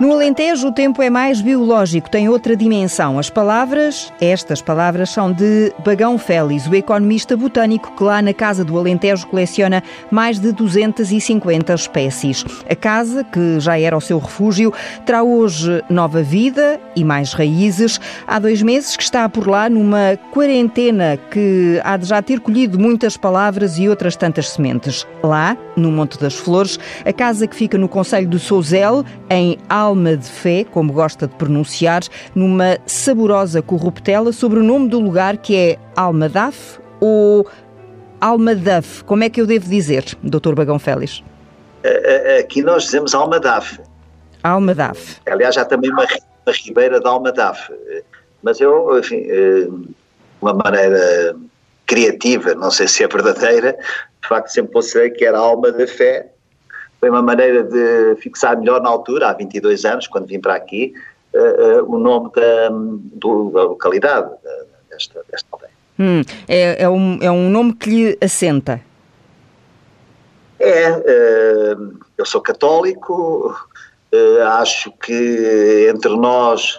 No Alentejo, o tempo é mais biológico, tem outra dimensão. As palavras, estas palavras, são de Bagão Félix, o economista botânico que lá na Casa do Alentejo coleciona mais de 250 espécies. A casa, que já era o seu refúgio, terá hoje nova vida e mais raízes. Há dois meses que está por lá numa quarentena que há de já ter colhido muitas palavras e outras tantas sementes. Lá, no Monte das Flores, a casa que fica no Conselho do Souzel, em Al Alma de Fé, como gosta de pronunciar, numa saborosa corruptela sobre o nome do lugar que é Almadaf ou Almadaf. Como é que eu devo dizer, Dr. Bagão Félix? Aqui nós dizemos Almadaf. Almadaf. Aliás, há também uma, uma ribeira de Almadaf. Mas eu, enfim, eh, uma maneira criativa, não sei se é verdadeira, de facto sempre considerei que era a alma da fé foi uma maneira de fixar melhor na altura, há 22 anos, quando vim para aqui, uh, uh, o nome da, do, da localidade, desta, desta aldeia. Hum, é, é, um, é um nome que lhe assenta? É, uh, eu sou católico, acho que entre nós,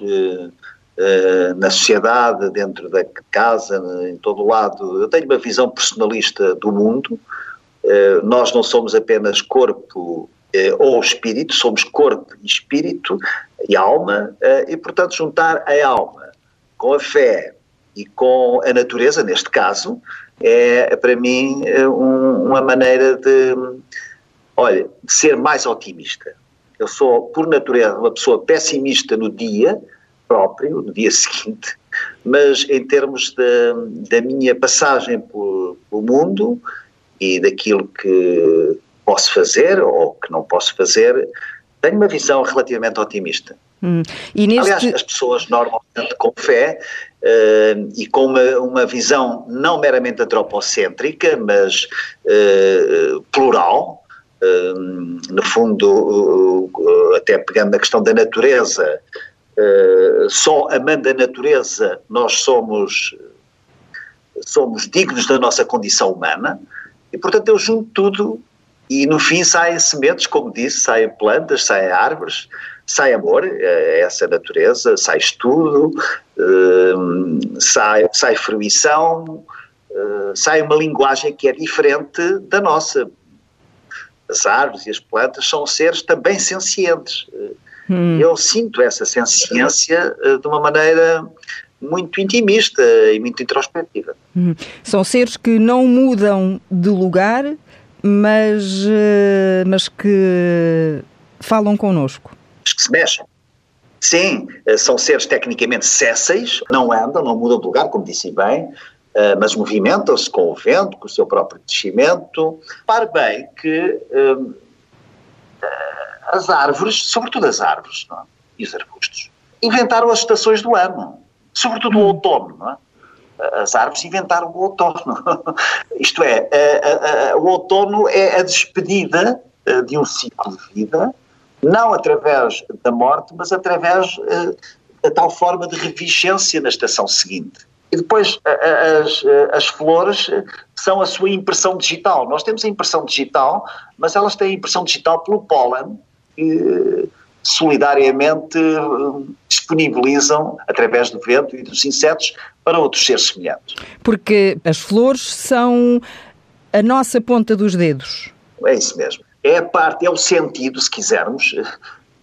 na sociedade, dentro da casa, em todo o lado, eu tenho uma visão personalista do mundo, nós não somos apenas corpo eh, ou espírito, somos corpo e espírito e alma, eh, e portanto juntar a alma com a fé e com a natureza, neste caso, é para mim uma maneira de, olha, de ser mais otimista. Eu sou, por natureza, uma pessoa pessimista no dia próprio, no dia seguinte, mas em termos da minha passagem pelo mundo, e daquilo que posso fazer ou que não posso fazer, tenho uma visão relativamente otimista. Hum. Neste... Aliás, as pessoas normalmente com fé uh, e com uma, uma, visão não meramente antropocêntrica, mas uh, plural, uh, no fundo, até pegando na questão da natureza, só amando a natureza nós somos, somos dignos da nossa condição humana, e, portanto, eu junto tudo e, no fim, saem sementes, como disse, saem plantas, saem árvores, sai amor a essa natureza, sai estudo, hum, sai, sai fruição, hum, sai uma linguagem que é diferente da nossa. As árvores e as plantas são seres também sencientes. Hum. Eu sinto essa senciência eh, de uma maneira muito intimista e muito introspectiva. Hum. São seres que não mudam de lugar, mas, eh, mas que falam connosco. Que se mexem. Sim, eh, são seres tecnicamente césseis, não andam, não mudam de lugar, como disse bem, eh, mas movimentam-se com o vento, com o seu próprio descimento. Pare bem que as árvores, sobretudo as árvores é? e os arbustos, inventaram as estações do ano sobretudo o outono, não é? As árvores inventaram o outono. Isto é, a, a, a, o outono é a despedida eh, de um ciclo de vida, não através da morte, mas através uh, da tal forma de revigência na estação seguinte. E depois as, as flores são a sua impressão digital. Nós temos a impressão digital, mas elas têm a impressão digital pelo pólen, que solidariamente disponibilizam através do vento e dos insetos para outros seres semelhantes. Porque as flores são a nossa ponta dos dedos. É isso mesmo. É a parte, é o sentido, se quisermos,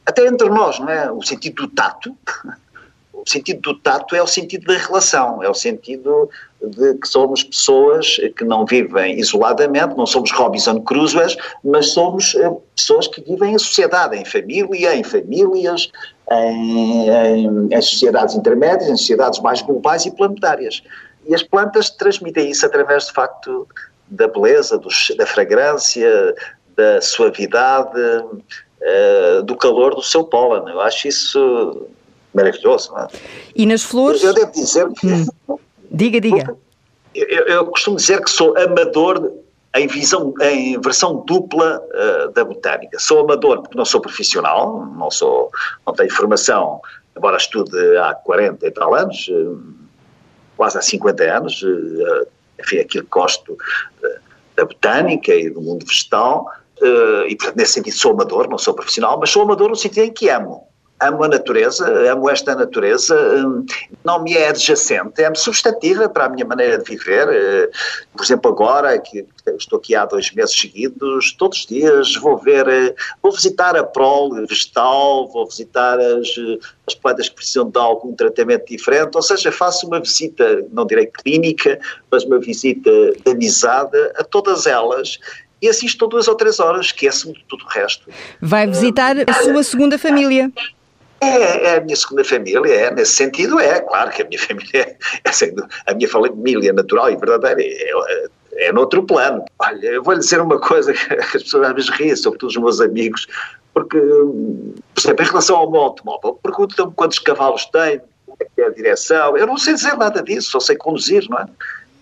até entre nós, não é? O sentido do tato. O sentido do tato é o sentido da relação, é o sentido de que somos pessoas que não vivem isoladamente, não somos Robinson Crusoe, mas somos eh, pessoas que vivem em sociedade, em família, em famílias, em, em, em sociedades intermédias, em sociedades mais globais e planetárias. E as plantas transmitem isso através, de facto, da beleza, do, da fragrância, da suavidade, uh, do calor do seu pólen. Eu acho isso maravilhoso. Não é? E nas flores? Eu devo dizer que. Hum. Diga, diga. Eu, eu, costumo dizer que sou amador em, visão, em versão dupla uh, da botânica. Sou amador porque não sou profissional, não, sou, não tenho formação, embora estude há 40 e tal anos, uh, quase há 50 anos, uh, enfim, aquilo que gosto da botânica e do mundo vegetal, e portanto nesse sentido sou amador, não sou profissional, mas sou amador no sentido em que amo. Amo a natureza, amo esta natureza, hum, não me é adjacente, é-me substantiva para a minha maneira de viver. Eh, por exemplo, agora, que estou aqui há dois meses seguidos, todos os dias vou ver, eh, vou visitar a prole vegetal, vou visitar as, as plantas que precisam de algum tratamento diferente, ou seja, faço uma visita, não direi clínica, mas uma visita de amizade a todas elas e assisto duas ou três horas, esqueço-me de tudo o resto. Vai visitar a sua segunda família. É, é, a minha segunda família, é, nesse sentido é, claro que a minha família é, é a minha família natural e verdadeira, é, é, é noutro plano. Olha, eu vou-lhe dizer uma coisa que as pessoas às vezes riem, sobretudo os meus amigos, porque, por exemplo, em relação ao meu automóvel, perguntam-me quantos cavalos tem, como é que é a direção, eu não sei dizer nada disso, só sei conduzir, não é?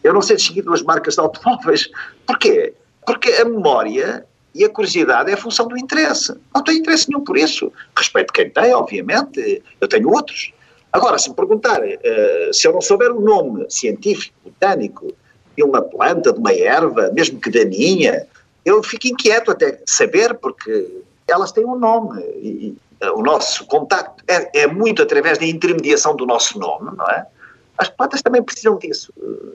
Eu não sei distinguir duas marcas de automóveis. Porquê? Porque a memória e a curiosidade é a função do interesse. Não tenho interesse nenhum por isso. Respeito quem tem, obviamente, eu tenho outros. Agora, se me perguntar, uh, se eu não souber o nome científico, botânico, de uma planta, de uma erva, mesmo que daninha, eu fico inquieto até saber, porque elas têm um nome. E, uh, o nosso contacto é, é muito através da intermediação do nosso nome, não é? As plantas também precisam disso.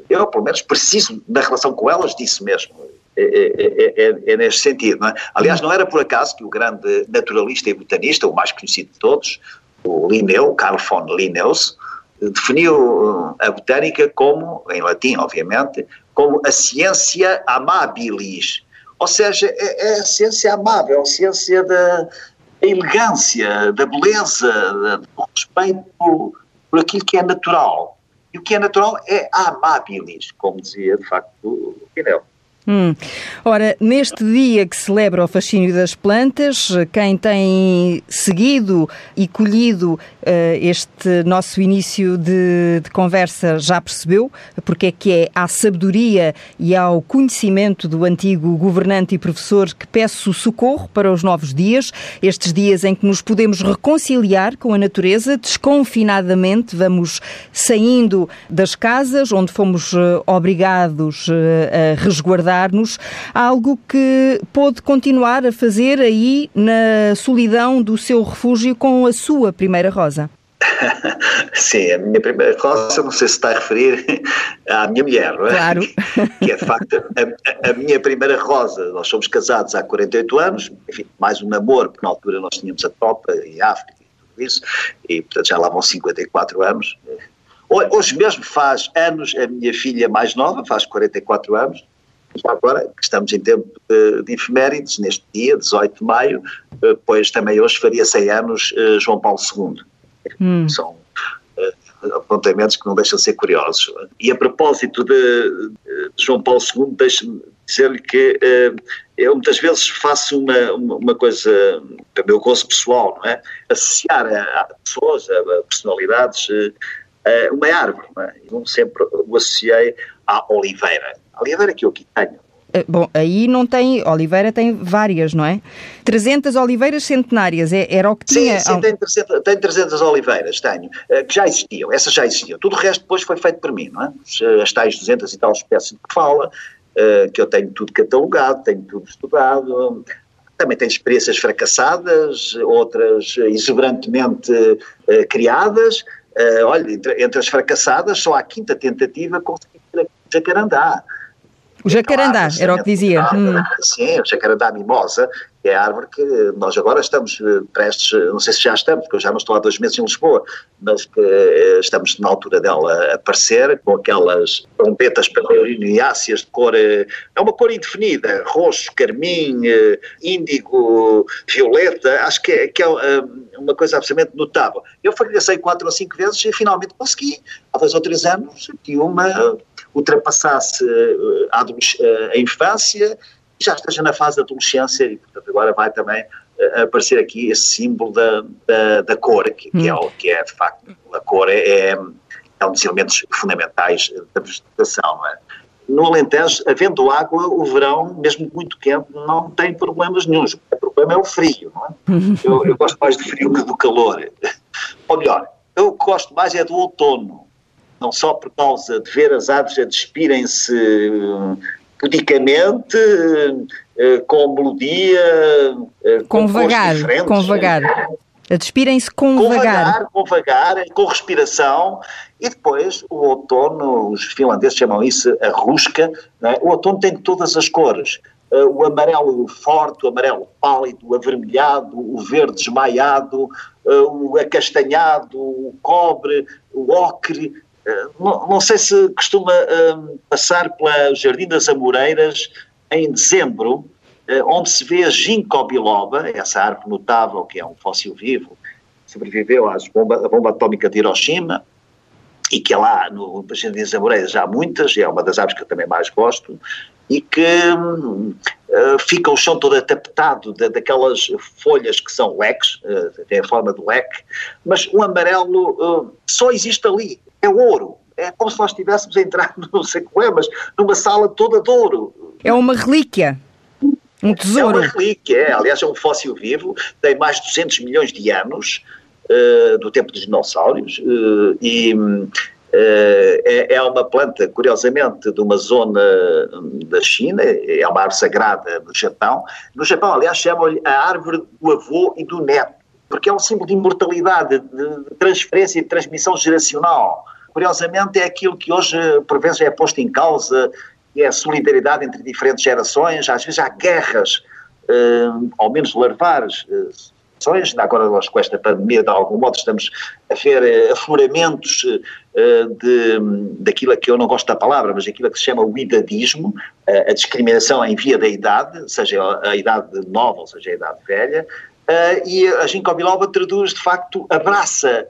Eu, pelo menos, preciso, na relação com elas, disso mesmo. É, é, é, é, neste sentido. Não Aliás, não era por acaso que o grande naturalista e botanista, o mais conhecido de todos, o Linneu, Carl von Linnaeus, definiu a botânica como, em latim, obviamente, como a ciência amabilis. Ou seja, é, a ciência amável, a ciência da elegância, da beleza, do respeito por, por aquilo que é natural. E o que é natural é amabilis, como dizia, de facto, o Linneu. Hum. Ora, neste dia que celebra o fascínio das plantas, quem tem seguido e colhido uh, este nosso início de, de, conversa já percebeu porque é que é à sabedoria e ao conhecimento do antigo governante e professor que peço socorro para os novos dias, estes dias em que nos podemos reconciliar com a natureza, desconfinadamente vamos saindo das casas onde fomos uh, obrigados uh, a resguardar dar-nos algo que pôde continuar a fazer aí na solidão do seu refúgio com a sua primeira rosa. Sim, a minha primeira rosa, não sei se está a referir à minha mulher, não é? Claro. Que é de facto a, a, minha primeira rosa. Nós somos casados há 48 anos, enfim, mais um namoro, porque na altura nós tínhamos a tropa em África e tudo isso, e portanto já lá vão 54 anos. Hoje mesmo faz anos a minha filha mais nova, faz 44 anos, já agora, estamos em tempo de, de efemérides, neste dia, 18 de maio, eh, pois também hoje faria 100 anos eh, João Paulo II. Hum. São eh, apontamentos que não deixam de ser curiosos. E a propósito de, João Paulo II, deixe-me dizer-lhe que eu muitas vezes faço uma, uma, coisa, para o meu gosto pessoal, não é? Associar a, pessoas, a, personalidades, a uma árvore. Não é? Eu sempre o associei à oliveira. A oliveira que eu aqui tenho. Eh, bom, aí não tem, Oliveira tem várias, não é? 300 oliveiras centenárias, é, era o que tinha. Sim, sim, tem 300, tem 300 oliveiras, tenho, eh, que já existiam, essas já existiam. Tudo o resto depois foi feito por mim, não é? As tais 200 e tal espécies de que fala, eh, que eu tenho tudo catalogado, tenho tudo estudado, também tenho experiências fracassadas, outras exuberantemente criadas. olha, entre, entre, as fracassadas, só a quinta tentativa jacarandá. O jacarandá, era o que dizia. Hum. Sim, o jacarandá mimosa, é a árvore que nós agora estamos eh, prestes, não sei se já estamos, porque eu já não estou há dois meses em Lisboa, mas que eh, estamos na altura dela aparecer, com aquelas trompetas peregriniáceas de cor, eh, é uma cor indefinida, roxo, carmim, índigo, violeta, acho que é, que é uma coisa absolutamente notável. Eu fracassei quatro ou cinco vezes e finalmente consegui. Há dois ou três anos que uma ultrapassasse a, a infância já esteja na fase da adolescência e, portanto, agora vai também uh, aparecer aqui esse símbolo da, da, da cor, que, que, é, que é, de facto, a cor é, é, é um dos elementos fundamentais da vegetação. É? No Alentejo, havendo água, o verão, mesmo muito quente, não tem problemas nenhums. O problema é o frio, é? Eu, eu gosto mais do frio que do calor. Ou melhor, eu gosto mais é do outono não só por causa de ver as árvores a despirem-se pudicamente, eh, com melodia, eh, com, com vagar, com vagar. Despirem-se com, com vagar. vagar. Com vagar, com respiração. E depois o outono, os finlandeses chamam isso a rusca. É? O outono tem todas as cores. Uh, o amarelo forte, o amarelo pálido, o avermelhado, o verde desmaiado, uh, o acastanhado, o cobre, o ocre. Uh, não, não, sei se costuma passar pela Jardim das Amoreiras em dezembro, onde se vê a ginkgo biloba, essa árvore notável que é um fóssil vivo, sobreviveu às bomba, à bomba atómica de Hiroshima, e que é lá no Jardim das Amoreiras há muitas, e é uma das árvores que eu também mais gosto, e que uh, fica o chão todo atapetado de, daquelas folhas que são leques, uh, tem a forma do leque, mas o amarelo uh, só existe ali, é ouro. É como se nós estivéssemos a entrar, não sei como é, mas numa sala toda de ouro. É uma relíquia. Um tesouro. É uma relíquia, é. aliás é um fóssil vivo, tem mais de 200 milhões de anos, do tempo dos dinossauros, e eh, é, é uma planta, curiosamente, de uma zona da China, é uma árvore sagrada do Japão. No Japão, aliás, chamam-lhe a árvore do avô e do neto, porque é um símbolo de imortalidade, de transferência e de transmissão geracional. Curiosamente, é aquilo que hoje, por vezes, é posto em causa, é a solidariedade entre diferentes gerações. Às vezes há guerras, eh, ao menos larvares, eh, agora nós com esta pandemia de algum modo estamos a ver uh, afloramentos uh, de, daquilo que eu não gosto da palavra, mas aquilo que se chama o idadismo, uh, a discriminação em via da idade, seja a idade nova ou seja a idade velha, e a ginkgo biloba traduz, de facto, abraça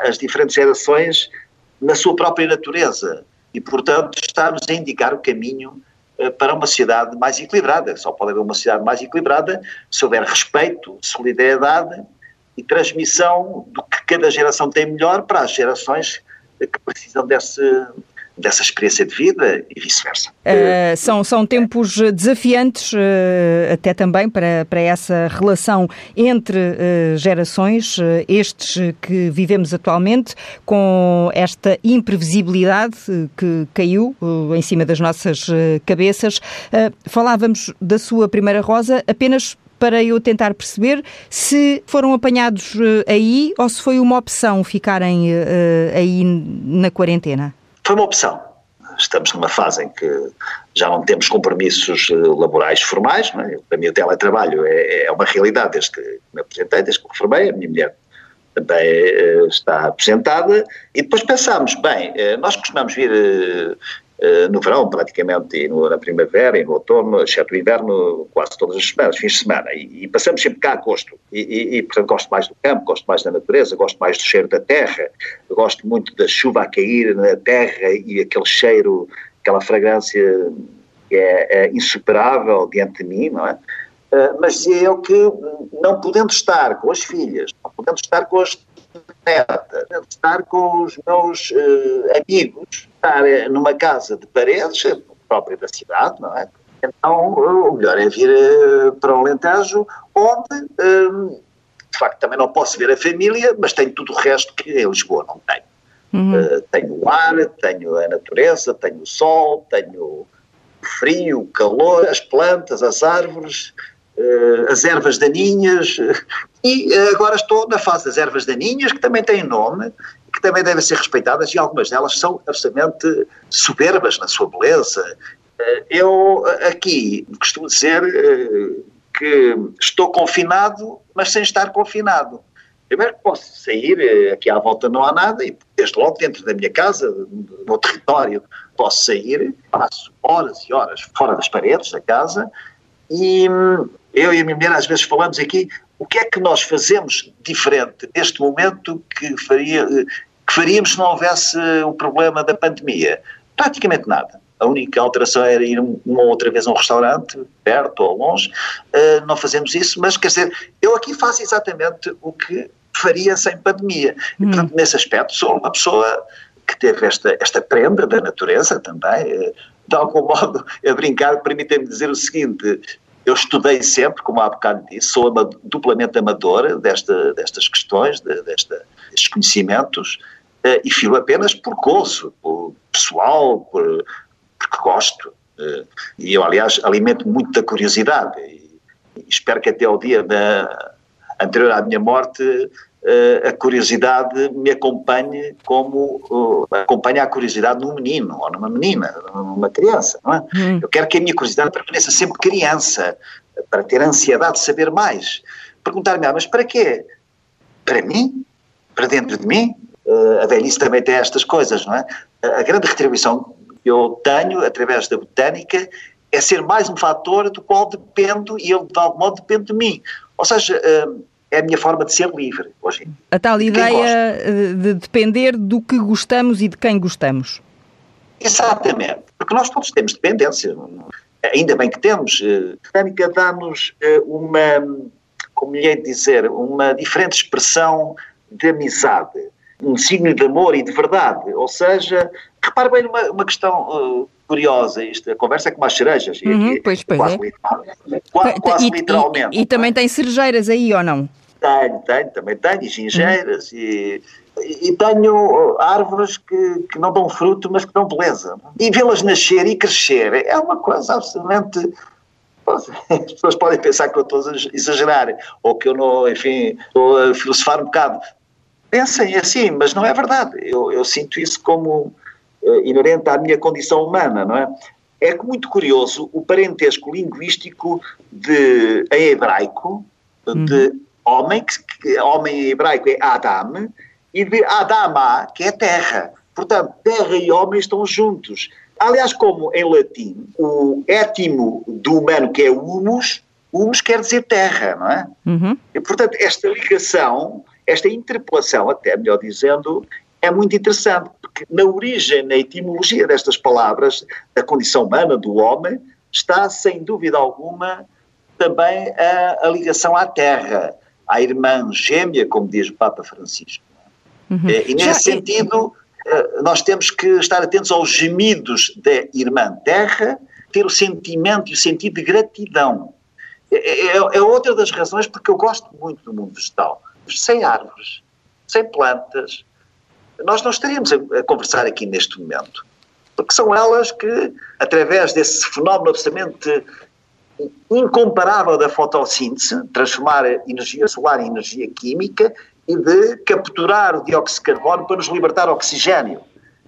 as diferentes gerações na sua própria natureza. E, portanto, está-nos a indicar o caminho eh, para uma sociedade mais equilibrada. Só pode haver uma sociedade mais equilibrada se houver respeito, solidariedade e transmissão do que cada geração tem melhor para as gerações que precisam desse, dessa experiência de vida e vice-versa. Uh, são, são tempos desafiantes, uh, até também para, para essa relação entre uh, gerações, estes que vivemos atualmente, com esta imprevisibilidade que caiu em cima das nossas cabeças. falávamos da sua primeira rosa apenas para eu tentar perceber se foram apanhados aí ou se foi uma opção ficarem aí na quarentena. Foi uma opção. Estamos numa fase em que já não temos compromissos eh, laborais formais, não é? para mim o teletrabalho é, é uma realidade desde que me apresentei, desde que me a minha mulher também eh, está apresentada, e depois pensámos, bem, eh, nós costumamos vir no verão, praticamente, e no, na primavera e no outono, exceto o inverno, quase todas as semanas, fins de semana. E, e passamos sempre cá a gosto. E, e, e, portanto, gosto mais do campo, gosto mais da natureza, gosto mais do cheiro da terra, gosto muito da chuva a cair na terra e aquele cheiro, aquela fragrância que é, é insuperável diante de mim, não é? Uh, mas eu que, não podendo estar com as filhas, não podendo estar com as netas, estar com os meus uh, amigos, estar eh, numa casa de paredes, própria da cidade, não é? Então, o melhor é vir para o Alentejo, onde, de facto, também não posso ver a família, mas tenho tudo o resto que em Lisboa não tenho. Uhum. Uh, tenho o ar, tenho a natureza, tenho o sol, tenho o frio, o calor, as plantas, as árvores, as ervas daninhas, e agora estou na fase das ervas daninhas, que também têm nome, que também devem ser respeitadas e algumas delas são absolutamente soberbas na sua beleza. Eh, eu aqui costumo dizer eh, que estou confinado, mas sem estar confinado. Primeiro que posso sair, eh, aqui à volta não há nada, e desde logo dentro da minha casa, no meu território, posso sair, passo horas e horas fora das paredes da casa, e hum, eu e a minha mulher às vezes falamos aqui, o que é que nós fazemos diferente neste momento que, faria, que faríamos se não houvesse o problema da pandemia? Praticamente nada. A única alteração era ir uma ou outra vez a um restaurante, perto ou longe. Uh, não fazemos isso, mas quer dizer, eu aqui faço exatamente o que faria sem pandemia. Hum. E, portanto, nesse aspecto, sou uma pessoa que teve esta, esta prenda da natureza também. Uh, de algum modo, a brincar, permitem-me dizer o seguinte: eu estudei sempre, como há bocado disse, sou duplamente amadora desta, destas questões, de, desta, destes conhecimentos, uh, e filo apenas por gozo, por pessoal, por, porque gosto. Uh, e eu, aliás, alimento muito da curiosidade. E, e espero que até ao dia da anterior à minha morte, a curiosidade me acompanhe como uh, acompanha a curiosidade num menino ou numa menina, numa criança, não é? Hum. Eu quero que a minha curiosidade permaneça sempre criança, para ter ansiedade de saber mais. Perguntar-me, ah, mas para quê? Para mim? Para dentro de mim? Uh, a velhice também tem estas coisas, não é? A grande retribuição que eu tenho através da botânica é ser mais um fator do qual dependo e ele de algum modo depende de mim. Ou seja, uh, é a minha forma de ser livre hoje. A tal ideia de depender do que gostamos e de quem gostamos. Exatamente, porque nós todos temos dependência, ainda bem que temos. A botânica dá-nos uma, como lhe hei de dizer, uma diferente expressão de amizade, um signo de amor e de verdade. Ou seja, repare bem numa uma questão uh, curiosa, isto, a conversa é com as cerejas. Uhum, aqui, pois, pois quase, é. quase, quase e, literalmente. E, e, também tem cerejeiras aí, ou não? Tenho, tenho, também tenho, e gingeiras, uhum. e, e, tenho árvores que, que não dão fruto, mas que dão beleza. E vê-las nascer e crescer é uma coisa absolutamente as pessoas podem pensar que eu estou a exagerar, ou que eu não, enfim, estou a filosofar um bocado. Pensem assim, mas não é verdade. Eu, eu sinto isso como uh, inerente à minha condição humana, não é? É muito curioso o parentesco linguístico de, em hebraico, de uhum. homem, que, que, homem em hebraico é Adam, e de Adama, que é terra. Portanto, terra e homem estão juntos. Aliás, como em latim, o étimo do humano, que é humus, humus quer dizer terra, não é? Uhum. E, portanto, esta ligação, esta interpelação, até melhor dizendo, é muito interessante, porque na origem, na etimologia destas palavras, da condição humana, do homem, está, sem dúvida alguma, também a, a ligação à terra, à irmã gêmea, como diz o Papa Francisco. Uhum. E nesse Já, sentido, eh, nós temos que estar atentos aos gemidos da irmã terra, ter o sentimento e o sentido de gratidão. É, é, é, outra das razões porque eu gosto muito do mundo vegetal. Sem árvores, sem plantas, nós não estaríamos a, conversar aqui neste momento. Porque são elas que, através desse fenómeno absolutamente incomparável da fotossíntese, transformar energia solar em energia química, e de capturar o dióxido de carbono para nos libertar oxigênio.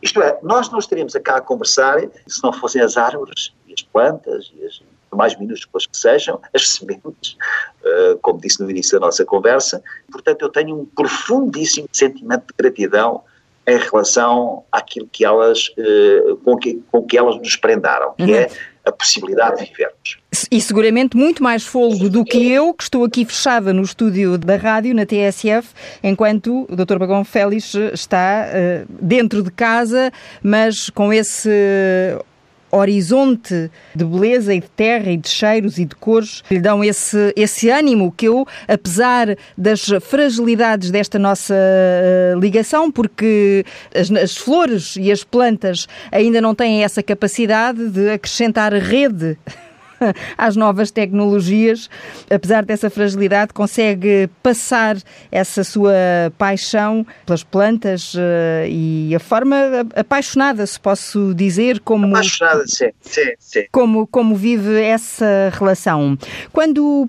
Isto é, nós não estaríamos cá a conversar se não fossem as árvores e as plantas e as mais minúsculas que sejam, as sementes, uh, como disse no início da nossa conversa. Portanto, eu tenho um profundíssimo sentimento de gratidão em relação àquilo que elas, uh, com, que, com que elas nos prendaram, que uhum. é a possibilidade de vivermos. E seguramente muito mais folgo do que eu, que estou aqui fechada no estúdio da rádio, na TSF, enquanto o Dr. Bagão Félix está uh, dentro de casa, mas com esse horizonte de beleza e de terra e de cheiros e de cores que lhe dão esse, esse ânimo que eu, apesar das fragilidades desta nossa eh, ligação, porque as, as flores e as plantas ainda não têm essa capacidade de acrescentar rede às novas tecnologias, apesar dessa fragilidade, consegue passar essa sua paixão pelas plantas uh, e a forma apaixonada, se posso dizer, como, apaixonada, sim, sim, sim. como, como vive essa relação. Quando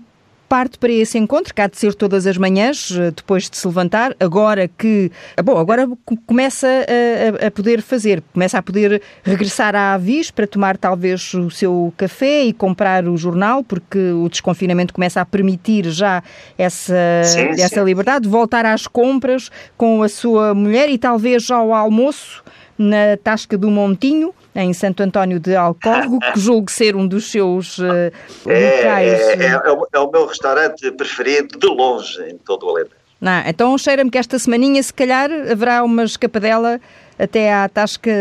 parte para esse encontro, que há de ser todas as manhãs, eh, depois de se levantar, agora que. Ah, bom, agora começa a, a poder fazer, começa a poder regressar à Avis para tomar talvez o seu café e comprar o jornal, porque o desconfinamento começa a permitir já essa, sim, essa sim. liberdade, voltar às compras com a sua mulher e talvez ao almoço na Tasca do Montinho, em Santo António de Alcorgo, que julgo ser um dos seus uh, locais. É, é, é, o, é, o, meu restaurante preferido de longe em todo o Alentejo. Não, então cheira-me que esta semaninha, se calhar, haverá uma escapadela até à Tasca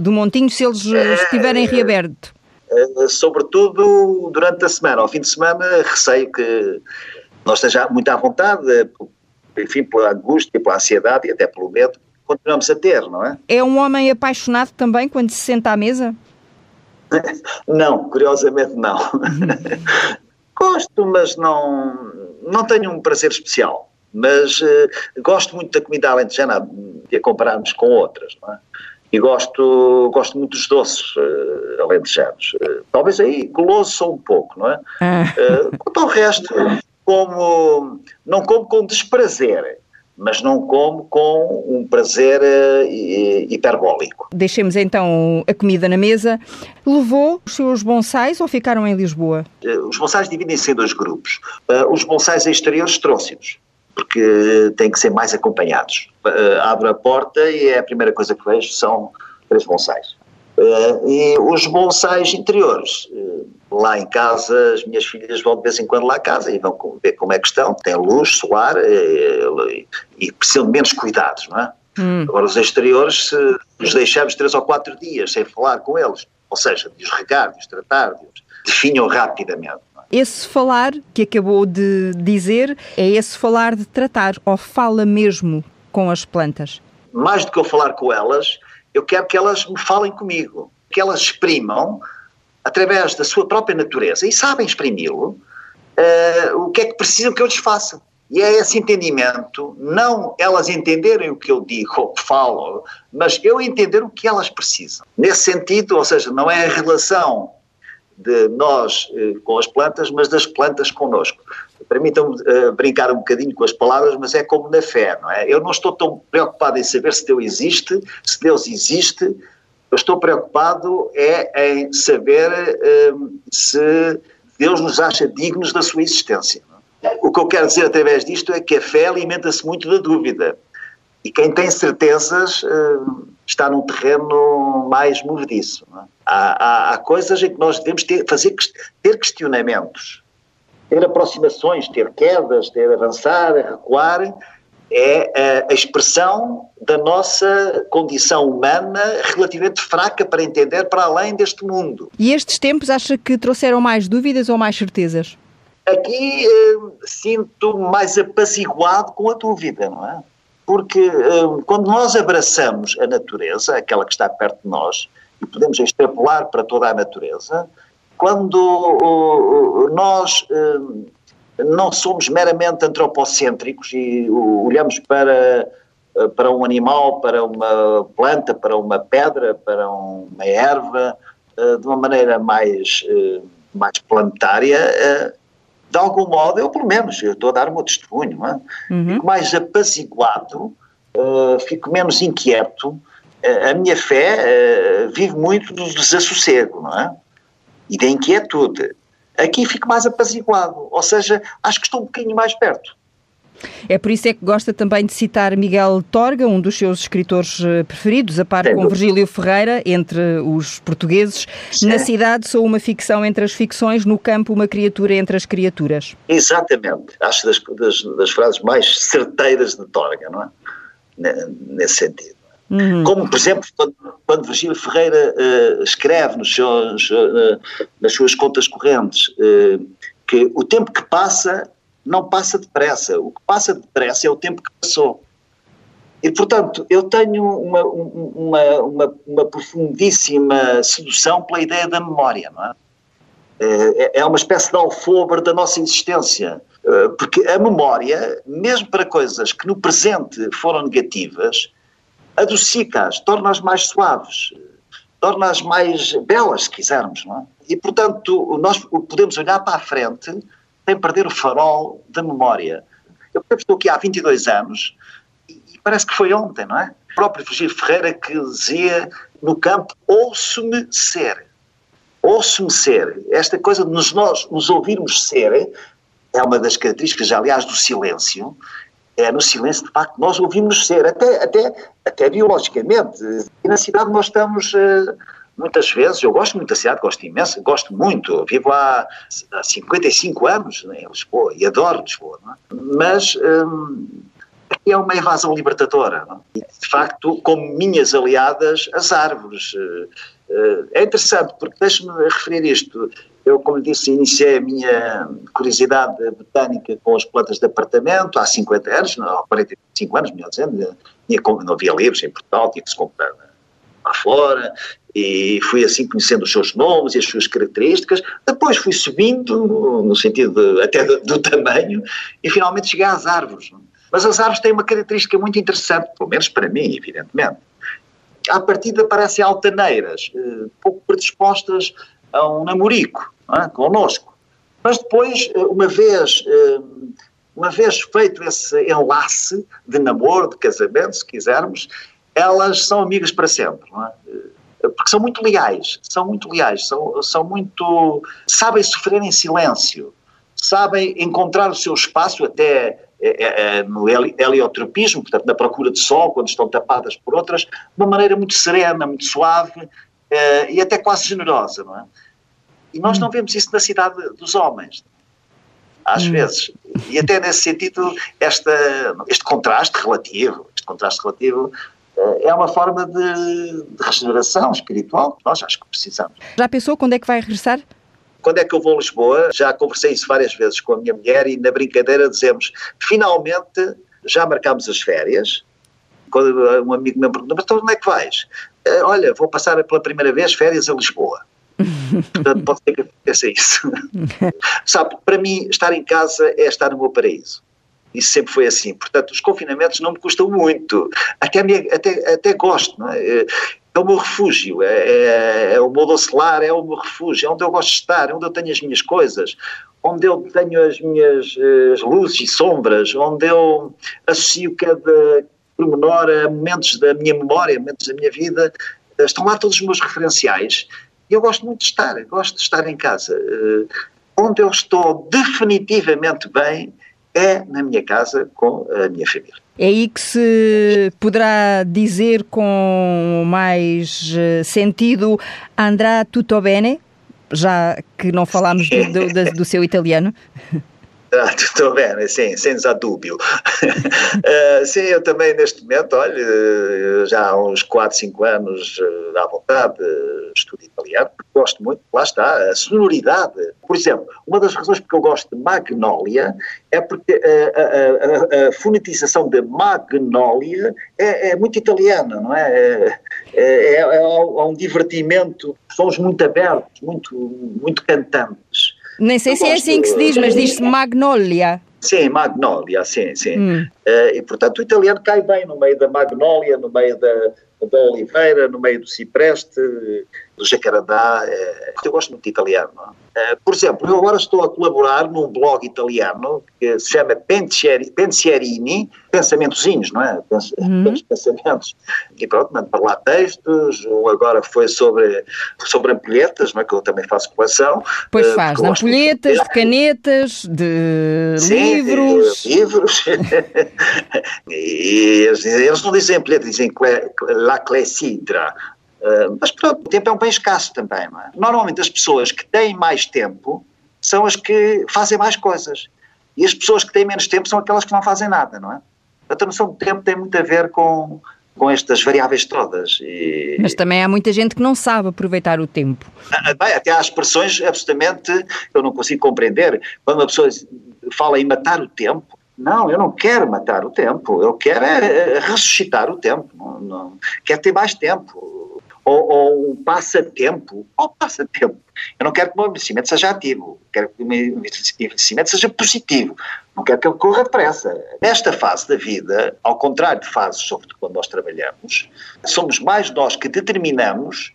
do Montinho, se eles é, estiverem reaberto. É, sobretudo durante a semana. Ao fim de semana, receio que não esteja muito à vontade, enfim, pela angústia, pela ansiedade e até pelo medo continuamos a ter, não é? É um homem apaixonado também quando se senta à mesa? não, curiosamente não. gosto, mas não, não tenho um prazer especial. Mas uh, gosto muito da comida alentejana, e a compararmos com outras, não é? E gosto, gosto muito dos doces uh, alentejanos. Uh, talvez aí goloso sou um pouco, não é? Uh, quanto ao resto, como, não como com desprazer, mas não como com um prazer uh, hiperbólico. Deixemos então a comida na mesa. Levou os seus bonsais ou ficaram em Lisboa? Uh, os bonsais dividem-se em dois grupos. Uh, os bonsais exteriores trouxe-os, porque têm que ser mais acompanhados. abro a porta e é a primeira coisa que vejo são três bonsais. E os bonsais interiores lá em casa, as minhas filhas vão de vez em quando lá a casa e vão ver como é que estão, tem luz solar e, e precisam de menos cuidados, não é? Hum. Agora, os exteriores, se os deixamos três ou quatro dias sem falar com eles, ou seja, de os regar, de os tratar, de os definham rapidamente. É? Esse falar que acabou de dizer é esse falar de tratar, ou fala mesmo com as plantas? Mais do que eu falar com elas, eu quero que elas me falem comigo, que elas exprimam através da sua própria natureza e sabem exprimi-lo, uh, o que é que precisam que eu lhes faça. E é esse entendimento, não elas entenderem o que eu digo ou falo, mas eu entender o que elas precisam. Nesse sentido, ou seja, não é a relação de nós uh, com as plantas, mas das plantas connosco. Permitam-me uh, brincar um bocadinho com as palavras, mas é como na fé, não é? Eu não estou tão preocupado em saber se Deus existe, se Deus existe, eu estou preocupado é em saber um, se Deus nos acha dignos da sua existência. O que eu quero dizer através disto é que a fé alimenta-se muito da dúvida. E quem tem certezas uh, está num terreno mais movediço. É? Há, há, há, coisas em que nós devemos ter, fazer, ter questionamentos, ter aproximações, ter quedas, ter avançar, recuar, é a expressão da nossa condição humana relativamente fraca para entender para além deste mundo. E estes tempos acha que trouxeram mais dúvidas ou mais certezas? Aqui eh, sinto mais apaziguado com a dúvida, não é? Porque eh, quando nós abraçamos a natureza, aquela que está perto de nós, e podemos extrapolar para toda a natureza, quando nós eh, não somos meramente antropocêntricos e olhamos para, para um animal, para uma planta, para uma pedra, para uma erva, eh, de uma maneira mais, eh, mais planetária, eh, de algum modo, eu pelo menos, eu estou a dar o meu testemunho, é? uhum. fico mais apaziguado, fico menos inquieto, a minha fé vive muito do desassossego, não é? E da inquietude aqui fico mais apaziguado, ou seja, acho que estou um bocadinho mais perto. É por isso é que gosta também de citar Miguel Torga, um dos seus escritores eh, preferidos, a par com Virgílio Ferreira, entre os portugueses. Sim. Na cidade sou uma ficção entre as ficções, no campo uma criatura entre as criaturas. Exatamente. Acho das, das, das frases mais certeiras de Torga, não é? Nesse sentido. Uhum. Como, por exemplo, quando, quando Virgílio Ferreira uh, escreve nos seus, uh, nas suas contas correntes uh, que o tempo que passa não passa depressa, o que passa depressa é o tempo que passou. E, portanto, eu tenho uma, uma, uma, uma profundíssima sedução pela ideia da memória, não é? É uma espécie de alfobre da nossa existência, porque a memória, mesmo para coisas que no presente foram negativas, adocica-as, torna-as mais suaves, torna-as mais belas, se quisermos. Não é? E, portanto, nós podemos olhar para a frente sem perder o farol da memória. Eu estou aqui há 22 anos e parece que foi ontem, não é? O próprio Virgílio Ferreira que dizia no campo, ouço-me ser. Ouço-me ser. Esta coisa de nos, nós nos ouvirmos ser é uma das características, aliás, do silêncio, é no silêncio, de facto, nós ouvimos ser, até, até, até biologicamente. E na cidade nós estamos, uh, muitas vezes, eu gosto muito da cidade, gosto imenso, gosto muito, vivo lá há 55 anos né, em Lisboa e adoro Lisboa, é? mas um, aqui é uma evasão libertadora. É? E, de facto, como minhas aliadas, as árvores. Uh, uh, é interessante, porque deixe-me referir isto. Eu, como disse, iniciei a minha curiosidade botânica com as plantas de apartamento há 50 anos, há 45 anos, melhor dizendo, não havia livros em Portugal, tinha que se comprar lá fora, e fui assim conhecendo os seus nomes e as suas características. Depois fui subindo, no sentido de, até do, do, tamanho, e finalmente cheguei às árvores. Mas as árvores têm uma característica muito interessante, pelo menos para mim, evidentemente. À partida parecem altaneiras, eh, pouco predispostas a um namorico é? Mas depois, eh, uma vez eh, uma vez feito esse enlace de namoro, de casamento, se quisermos, elas são amigas para sempre, é? Porque são muito leais, são muito leais, são, são muito. sabem sofrer em silêncio, sabem encontrar o seu espaço até é, é no heliotropismo, portanto, na procura de sol, quando estão tapadas por outras, de uma maneira muito serena, muito suave é, e até quase generosa, não é? E nós não vemos isso na cidade dos homens, às hum. vezes. E até nesse sentido, esta, este contraste relativo, este contraste relativo é, é uma forma de, de regeneração espiritual que nós acho que precisamos. Já pensou quando é que vai regressar? Quando é que eu vou a Lisboa? Já conversei isso várias vezes com a minha mulher e na brincadeira dizemos, finalmente já marcámos as férias. Quando um amigo meu pergunta, mas então onde é que vais? Uh, olha, vou passar pela primeira vez férias a Lisboa. Portanto, pode ser que aconteça isso. Sabe, para mim, estar em casa é estar no meu paraíso. Isso sempre foi assim. Portanto, os confinamentos não me custam muito. Até, me, até, até gosto. Não é? é o meu refúgio, é, é, é o meu doce lar, é o meu refúgio, é onde eu gosto de estar, é onde eu tenho as minhas coisas, onde eu tenho as minhas as luzes e sombras, onde eu associo cada pormenor a momentos da minha memória, momentos da minha vida, estão lá todos os meus referenciais e eu gosto muito de estar, gosto de estar em casa. Uh, onde eu estou definitivamente bem é na minha casa com a minha família. É aí que se poderá dizer com mais eh, sentido Andrà tutto bene, já que não falámos do, do, do seu italiano? Ah, bem, sim, sem dúvida. uh, sim, eu também neste momento, olha, já há uns 4, 5 anos uh, à vontade, uh, estudo italiano, porque gosto muito, lá está, a sonoridade. Por exemplo, uma das razões porque eu gosto de Magnolia é porque a, a, a, a fonetização de Magnolia é, é, muito italiana, não é? É, é, é, é um divertimento, sons muito abertos, muito, muito cantantes. Nem sei eu se é assim que se diz, mas diz-se Magnolia. Sim, Magnolia, sim, sim. Hum. Uh, e portanto o italiano cai bem no meio da Magnolia, no meio da, da oliveira, no meio do cipreste, do jacarandá. É, eu gosto muito de italiano. É? Por exemplo, eu agora estou a colaborar num blog italiano que se chama Pensierini, Pensamentozinhos, não é? Pens uhum. Pensamentos. E pronto, mando para lá textos. Um agora foi sobre, sobre ampulhetas, não é? que eu também faço coleção. Pois uh, faz, de ampulhetas, de, de canetas, de Sim, livros. De livros. e eles, eles não dizem ampulheta, dizem la clessidra. Uh, mas pronto, o tempo é um bem escasso também. É? Normalmente as pessoas que têm mais tempo são as que fazem mais coisas. E as pessoas que têm menos tempo são aquelas que não fazem nada, não é? A noção do tempo tem muito a ver com, com estas variáveis todas. E... Mas também há muita gente que não sabe aproveitar o tempo. Ah, bem, até há expressões absolutamente eu não consigo compreender. Quando uma pessoa fala em matar o tempo, não, eu não quero matar o tempo, eu quero é, é ressuscitar o tempo, não, não, quero ter mais tempo ou, ou um passatempo, ou passatempo. Eu não quero que o meu investimento seja ativo, quero que o meu investimento seja positivo, não quero que ele corra depressa. Nesta fase da vida, ao contrário de fases, sobretudo quando nós trabalhamos, somos mais nós que determinamos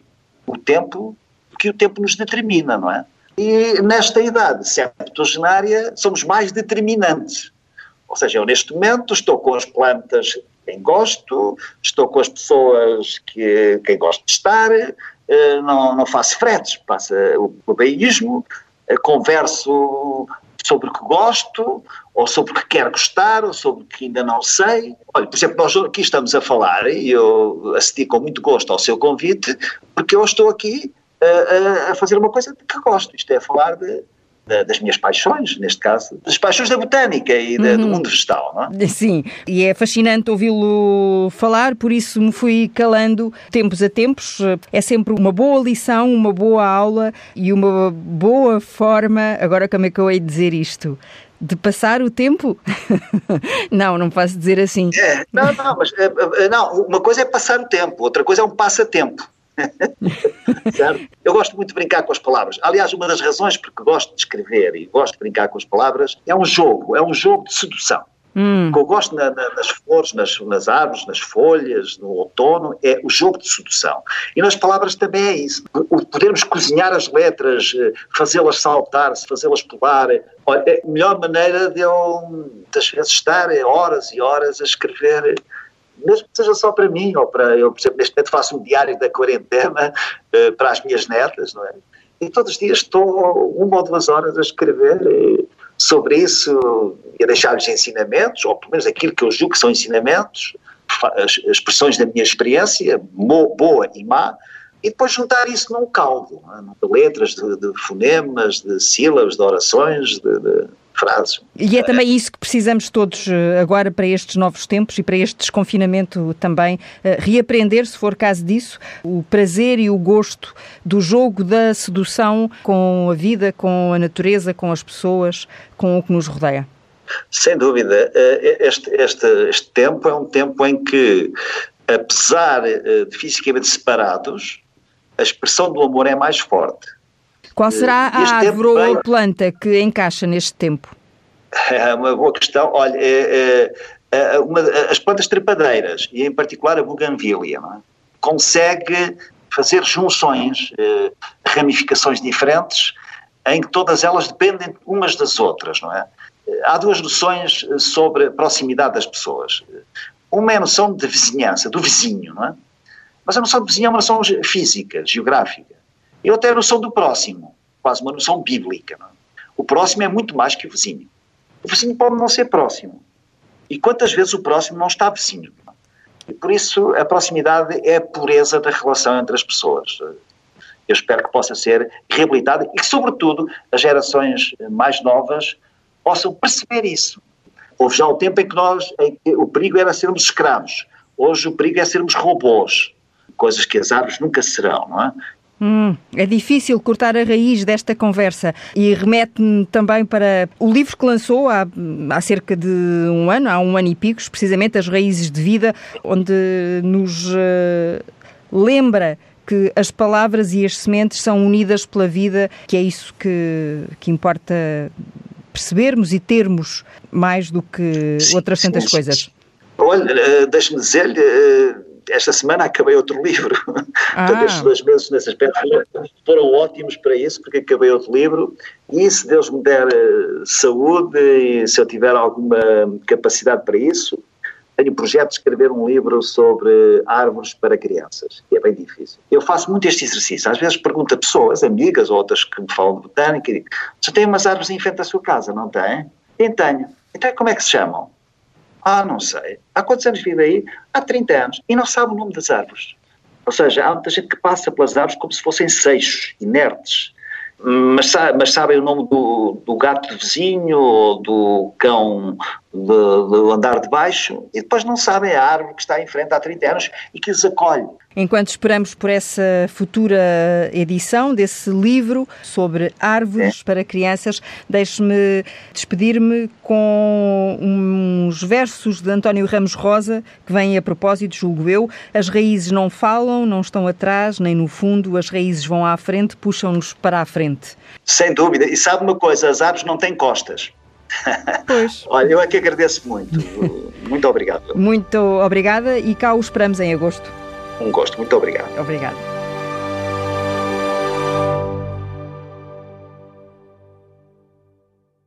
o tempo do que o tempo nos determina, não é? E nesta idade septuagenária somos mais determinantes. Ou seja, eu neste momento estou com as plantas quem gosto, estou com as pessoas que quem gosto de estar, eh, não, não faço fretes, passa o baísmo, eh, converso sobre o que gosto, ou sobre o que quero gostar, ou sobre o que ainda não sei. Olha, por exemplo, nós aqui estamos a falar, e eu assisti com muito gosto ao seu convite, porque eu estou aqui a, a, a fazer uma coisa que gosto, isto é, falar de das minhas paixões, neste caso, das paixões da botânica e uhum. do mundo vegetal, não é? Sim, e é fascinante ouvi-lo falar, por isso me fui calando tempos a tempos. É sempre uma boa lição, uma boa aula e uma boa forma, agora como é que eu hei de dizer isto? de passar o tempo? não, não posso dizer assim. É, não, não, mas é, é, não, uma coisa é passar o tempo, outra coisa é um passatempo. Eu gosto muito de brincar com as palavras. Aliás, uma das razões porque gosto de escrever e gosto de brincar com as palavras é um jogo, é um jogo de sedução. Hum. O que eu gosto na, na, nas flores, nas, nas, árvores, nas folhas, no outono, é o jogo de sedução. E nas palavras também é isso. O podermos cozinhar as letras, eh, fazê-las saltar, fazê-las pular. Olha, é a melhor maneira de eu, muitas vezes, estar horas e horas a escrever mesmo que seja só para mim, ou para, eu, por exemplo, neste momento faço um diário da quarentena uh, para as minhas netas, não é? E todos os dias estou uma ou duas horas a escrever uh, sobre isso e a deixar-lhes ensinamentos, ou pelo menos aquilo que eu julgo que são ensinamentos, as expressões da minha experiência, boa e má, e depois juntar isso num caldo, é? de letras, de, de, fonemas, de sílabas, de orações, de, de frases. E é também isso que precisamos todos eh, agora para estes novos tempos e para este desconfinamento também, eh, reaprender, se for caso disso, o prazer e o gosto do jogo da sedução com a vida, com a natureza, com as pessoas, com o que nos rodeia. Sem dúvida. Eh, este, este, este tempo é um tempo em que, apesar de fisicamente separados, a expressão do amor é mais forte. Qual será a árvore ou planta que encaixa neste tempo? É uma boa questão. Olha, é, é, é uma, as plantas trepadeiras, e em particular a buganvília, é? consegue fazer junções, eh, ramificações diferentes, em que todas elas dependem umas das outras, não é? Há duas noções sobre a proximidade das pessoas. Uma é a noção de vizinhança, do vizinho, não é? Mas a noção de vizinho é uma noção física, geográfica. E outra é a noção do próximo, quase uma noção bíblica. Não é? O próximo é muito mais que o vizinho. O vizinho pode não ser próximo. E quantas vezes o próximo não está vizinho? Não é? E por isso a proximidade é a pureza da relação entre as pessoas. Eu espero que possa ser reabilitada e que, sobretudo, as gerações mais novas possam perceber isso. Houve já o tempo em que nós, em que o perigo era sermos escravos. Hoje o perigo é sermos robôs, coisas que as árvores nunca serão, não é? Hum, é difícil cortar a raiz desta conversa e remete-me também para o livro que lançou há, há, cerca de um ano, há um ano e pico, precisamente As Raízes de Vida, onde nos uh, lembra que as palavras e as sementes são unidas pela vida, que é isso que, que importa percebermos e termos mais do que outras tantas coisas. Olha, eh, deixe-me dizer-lhe eh, esta semana acabei outro livro. Ah. Portanto, estes dois meses, nesse aspecto, foram ótimos para isso, porque acabei outro livro e se Deus me der eh, saúde e se eu tiver alguma capacidade para isso, tenho o projeto de escrever um livro sobre árvores para crianças, que é bem difícil. Eu faço muito este exercício. Às vezes pergunto a pessoas, amigas ou outras que me falam de botânica, e digo, você tem umas árvores em frente à sua casa, não tem? Sim, tenho. Então como é que se chamam? Ah, não sei. Há quantos anos vive aí? Há 30 anos. E não sabe o nome das árvores. Ou seja, há muita gente que passa pelas árvores como se fossem seixos, inertes. Mas, mas sabem o nome do, do gato vizinho ou do cão do andar de baixo e depois não sabem a árvore que está em frente há 30 anos e que os acolhe. Enquanto esperamos por essa futura edição desse livro sobre árvores é. para crianças, deixe-me despedir-me com uns versos de António Ramos Rosa, que vêm a propósito, julgo eu. As raízes não falam, não estão atrás, nem no fundo, as raízes vão à frente, puxam-nos para a frente. Sem dúvida. E sabe uma coisa, as árvores não têm costas. Pois. Olha, eu é que agradeço muito. Muito obrigado. Muito obrigada e cá o esperamos em agosto. Um gosto. Muito obrigado. Obrigada.